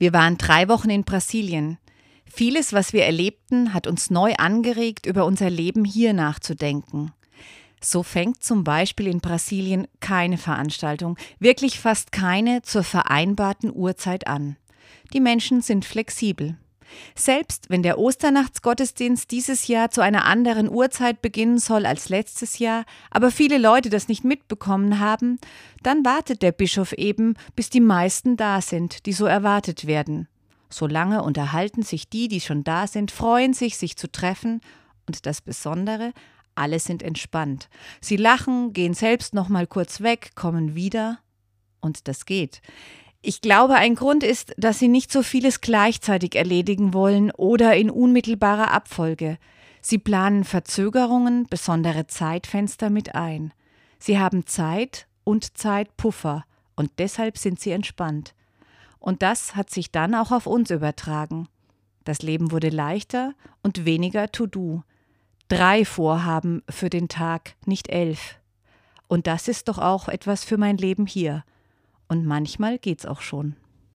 Wir waren drei Wochen in Brasilien. Vieles, was wir erlebten, hat uns neu angeregt, über unser Leben hier nachzudenken. So fängt zum Beispiel in Brasilien keine Veranstaltung, wirklich fast keine zur vereinbarten Uhrzeit an. Die Menschen sind flexibel. Selbst wenn der Osternachtsgottesdienst dieses Jahr zu einer anderen Uhrzeit beginnen soll als letztes Jahr, aber viele Leute das nicht mitbekommen haben, dann wartet der Bischof eben, bis die meisten da sind, die so erwartet werden. Solange unterhalten sich die, die schon da sind, freuen sich, sich zu treffen, und das Besondere, alle sind entspannt. Sie lachen, gehen selbst noch mal kurz weg, kommen wieder, und das geht. Ich glaube, ein Grund ist, dass sie nicht so vieles gleichzeitig erledigen wollen oder in unmittelbarer Abfolge. Sie planen Verzögerungen, besondere Zeitfenster mit ein. Sie haben Zeit und Zeitpuffer und deshalb sind sie entspannt. Und das hat sich dann auch auf uns übertragen. Das Leben wurde leichter und weniger To-Do. Drei Vorhaben für den Tag, nicht elf. Und das ist doch auch etwas für mein Leben hier. Und manchmal geht's auch schon.